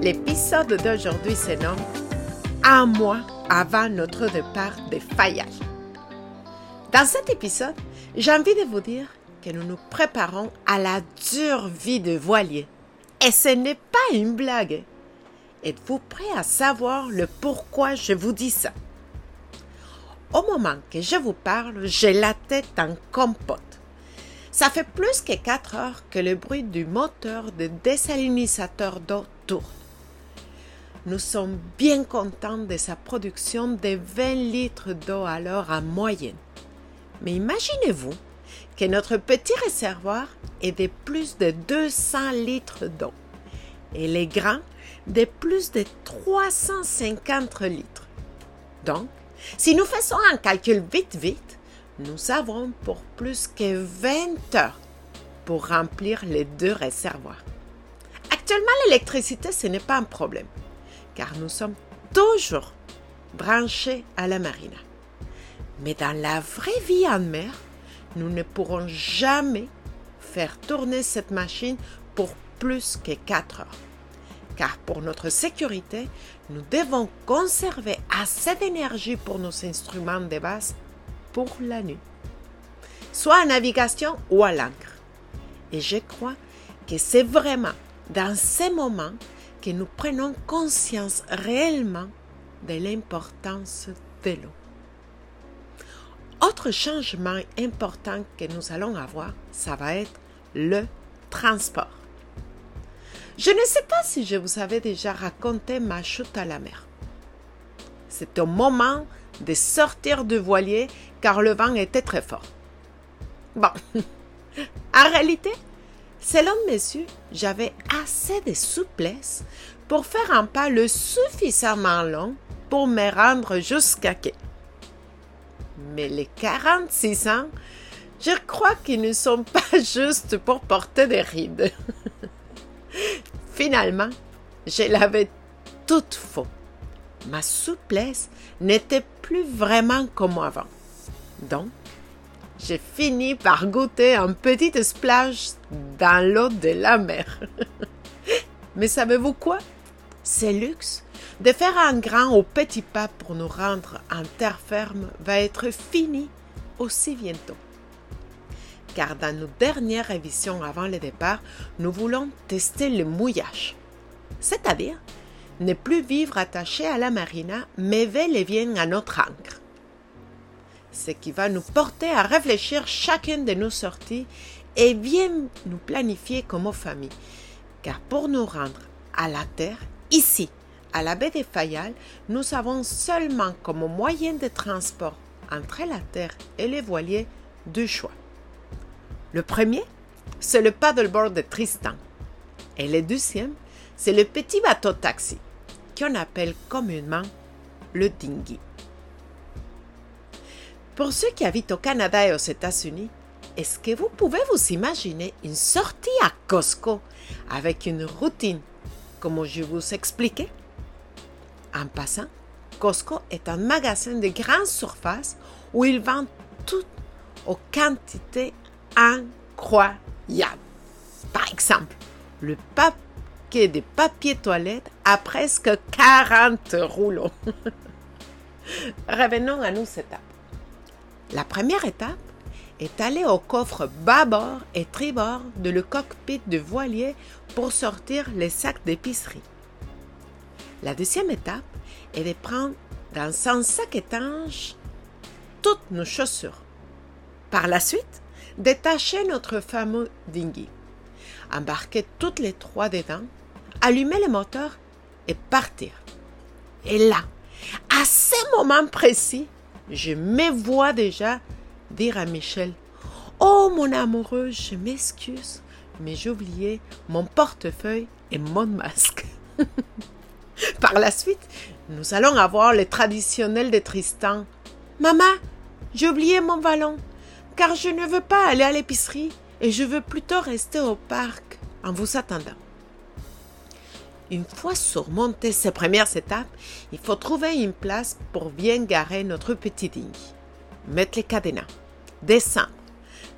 L'épisode d'aujourd'hui se nomme Un mois avant notre départ de Fayal. Dans cet épisode, j'ai envie de vous dire que nous nous préparons à la dure vie de voilier. Et ce n'est pas une blague. Êtes-vous prêt à savoir le pourquoi je vous dis ça? Au moment que je vous parle, j'ai la tête en compote. Ça fait plus que quatre heures que le bruit du moteur de désalinisateur d'eau tourne. Nous sommes bien contents de sa production de 20 litres d'eau à l'heure en moyenne. Mais imaginez-vous que notre petit réservoir est de plus de 200 litres d'eau et les grands de plus de 350 litres. Donc, si nous faisons un calcul vite vite, nous avons pour plus que 20 heures pour remplir les deux réservoirs. Actuellement, l'électricité, ce n'est pas un problème, car nous sommes toujours branchés à la marina. Mais dans la vraie vie en mer, nous ne pourrons jamais faire tourner cette machine pour plus que 4 heures. Car pour notre sécurité, nous devons conserver assez d'énergie pour nos instruments de base pour la nuit, soit en navigation ou à l'ancre. Et je crois que c'est vraiment dans ces moments que nous prenons conscience réellement de l'importance de l'eau. Autre changement important que nous allons avoir, ça va être le transport. Je ne sais pas si je vous avais déjà raconté ma chute à la mer. C'est au moment de sortir du voilier car le vent était très fort. Bon, en réalité, selon messieurs, j'avais assez de souplesse pour faire un pas le suffisamment long pour me rendre jusqu'à quai. Mais les 46 ans, je crois qu'ils ne sont pas juste pour porter des rides. Finalement, je l'avais toute faux. Ma souplesse n'était plus vraiment comme avant. Donc, j'ai fini par goûter un petit splash dans l'eau de la mer. Mais savez-vous quoi? C'est luxe de faire un grand au petit pas pour nous rendre en terre ferme va être fini aussi bientôt. Car dans nos dernières révisions avant le départ, nous voulons tester le mouillage. C'est-à-dire ne plus vivre attaché à la marina, mais veiller et bien à notre ancre. Ce qui va nous porter à réfléchir chacune de nos sorties et bien nous planifier comme famille. Car pour nous rendre à la terre, ici, à la baie de Fayal, nous avons seulement comme moyen de transport entre la terre et les voiliers deux choix. Le premier, c'est le paddleboard de Tristan. Et le deuxième, c'est le petit bateau taxi, qu'on appelle communément le dinghy. Pour ceux qui habitent au Canada et aux États-Unis, est-ce que vous pouvez vous imaginer une sortie à Costco avec une routine comme je vous expliquais? En passant, Costco est un magasin de grande surface où ils vendent tout aux quantités incroyables. Par exemple, le paquet de papier toilette a presque 40 rouleaux. Revenons à nos étapes. La première étape est aller au coffre bâbord et tribord de le cockpit de voilier pour sortir les sacs d'épicerie. La deuxième étape est de prendre dans un sac étanche toutes nos chaussures. Par la suite, détacher notre fameux dinghy, embarquer toutes les trois dedans, allumer le moteur et partir. Et là, à ce moment précis, je me vois déjà dire à Michel Oh mon amoureux, je m'excuse, mais j'ai oublié mon portefeuille et mon masque. Par la suite, nous allons avoir le traditionnel de Tristan. Maman, j'ai oublié mon ballon, car je ne veux pas aller à l'épicerie et je veux plutôt rester au parc en vous attendant. Une fois surmontées ces premières étapes, il faut trouver une place pour bien garer notre petit dinghy. Mettre les cadenas, descendre,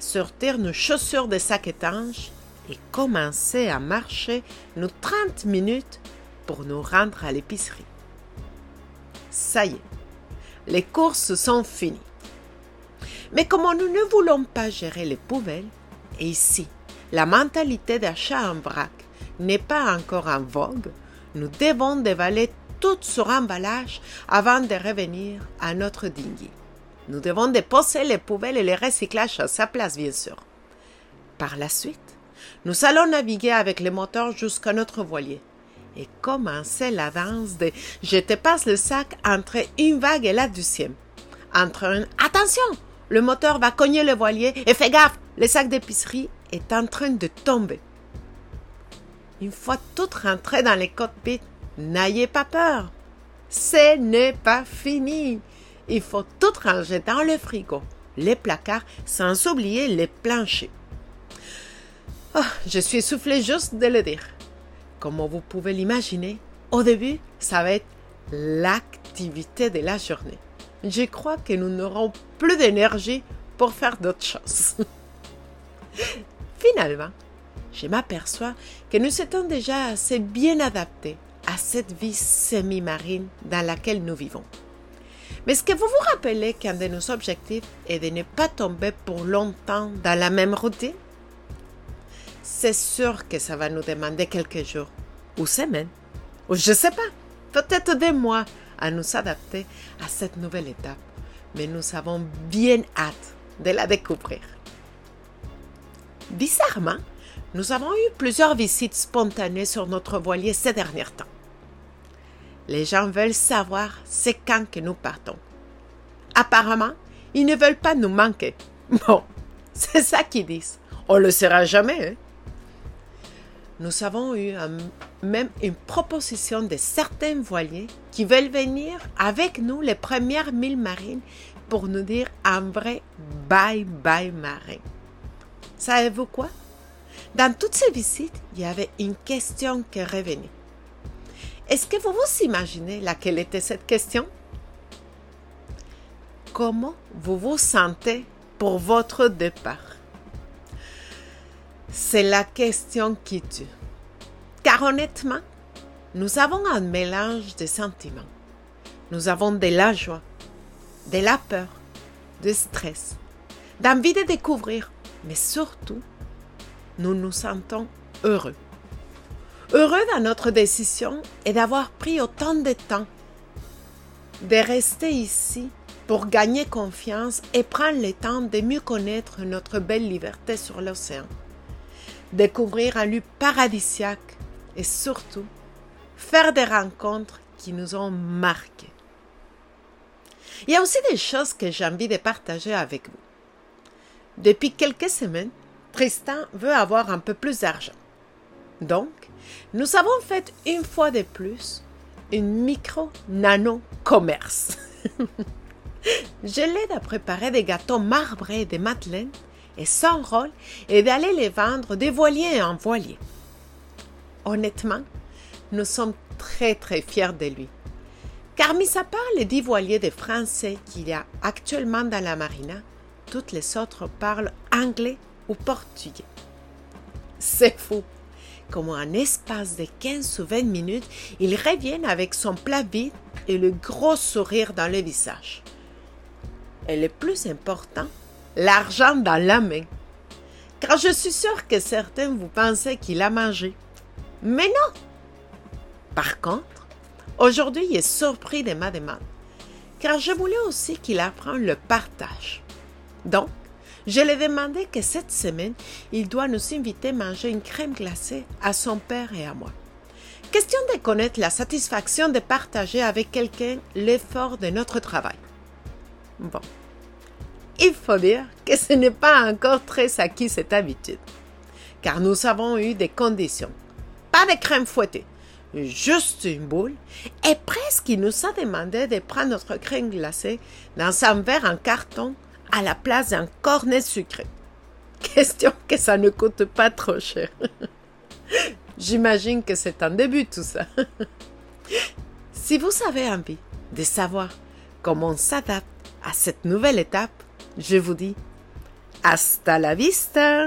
sortir nos chaussures de sac étanche et commencer à marcher nos 30 minutes pour nous rendre à l'épicerie. Ça y est, les courses sont finies. Mais comme nous ne voulons pas gérer les poubelles, et ici, la mentalité d'achat en vrac n'est pas encore en vogue, nous devons dévaler tout sur emballage avant de revenir à notre dinghy. Nous devons déposer les poubelles et les recyclages à sa place, bien sûr. Par la suite, nous allons naviguer avec les moteurs jusqu'à notre voilier et commencer la danse de je te passe le sac entre une vague et la deuxième. Entre un attention, le moteur va cogner le voilier et fais gaffe, le sac d'épicerie est en train de tomber. Une fois tout rentré dans les cockpits, n'ayez pas peur. Ce n'est pas fini. Il faut tout ranger dans le frigo, les placards, sans oublier les planchers. Oh, je suis essoufflée juste de le dire. Comme vous pouvez l'imaginer, au début, ça va être l'activité de la journée. Je crois que nous n'aurons plus d'énergie pour faire d'autres choses. Finalement, je m'aperçois que nous étions déjà assez bien adaptés à cette vie semi-marine dans laquelle nous vivons. Mais est-ce que vous vous rappelez qu'un de nos objectifs est de ne pas tomber pour longtemps dans la même routine? C'est sûr que ça va nous demander quelques jours, ou semaines, ou je ne sais pas, peut-être des mois à nous adapter à cette nouvelle étape. Mais nous avons bien hâte de la découvrir. Bizarrement, nous avons eu plusieurs visites spontanées sur notre voilier ces derniers temps. Les gens veulent savoir c'est quand que nous partons. Apparemment, ils ne veulent pas nous manquer. Bon, c'est ça qu'ils disent. On le saura jamais. Hein? Nous avons eu même une proposition de certains voiliers qui veulent venir avec nous les premières mille marines pour nous dire un vrai bye bye marin. Savez-vous quoi? Dans toutes ces visites, il y avait une question qui revenait. Est-ce que vous vous imaginez laquelle était cette question? Comment vous vous sentez pour votre départ? C'est la question qui tue. Car honnêtement, nous avons un mélange de sentiments. Nous avons de la joie, de la peur, de stress, d'envie de découvrir, mais surtout nous nous sentons heureux. Heureux dans notre décision et d'avoir pris autant de temps de rester ici pour gagner confiance et prendre le temps de mieux connaître notre belle liberté sur l'océan. Découvrir un lieu paradisiaque et surtout faire des rencontres qui nous ont marqués. Il y a aussi des choses que j'ai envie de partager avec vous. Depuis quelques semaines, Tristan veut avoir un peu plus d'argent. Donc, nous avons fait une fois de plus une micro-nano-commerce. Je l'aide à préparer des gâteaux marbrés de Madeleine et sans rôle et d'aller les vendre des voiliers en voilier. Honnêtement, nous sommes très très fiers de lui. Car mis à part les dix voiliers de Français qu'il y a actuellement dans la marina, toutes les autres parlent anglais portugais. C'est fou. Comme en espace de 15 ou 20 minutes, il revient avec son plat vide et le gros sourire dans le visage. Et le plus important, l'argent dans la main. Car je suis sûre que certains vous pensez qu'il a mangé. Mais non! Par contre, aujourd'hui, il est surpris de ma demande. Car je voulais aussi qu'il apprenne le partage. Donc, je lui ai demandé que cette semaine, il doit nous inviter à manger une crème glacée à son père et à moi. Question de connaître la satisfaction de partager avec quelqu'un l'effort de notre travail. Bon. Il faut dire que ce n'est pas encore très acquis cette habitude, car nous avons eu des conditions. Pas de crème fouettée, juste une boule, et presque il nous a demandé de prendre notre crème glacée dans un verre en carton à la place d'un cornet sucré. Question que ça ne coûte pas trop cher. J'imagine que c'est un début tout ça. si vous avez envie de savoir comment on s'adapte à cette nouvelle étape, je vous dis hasta la vista.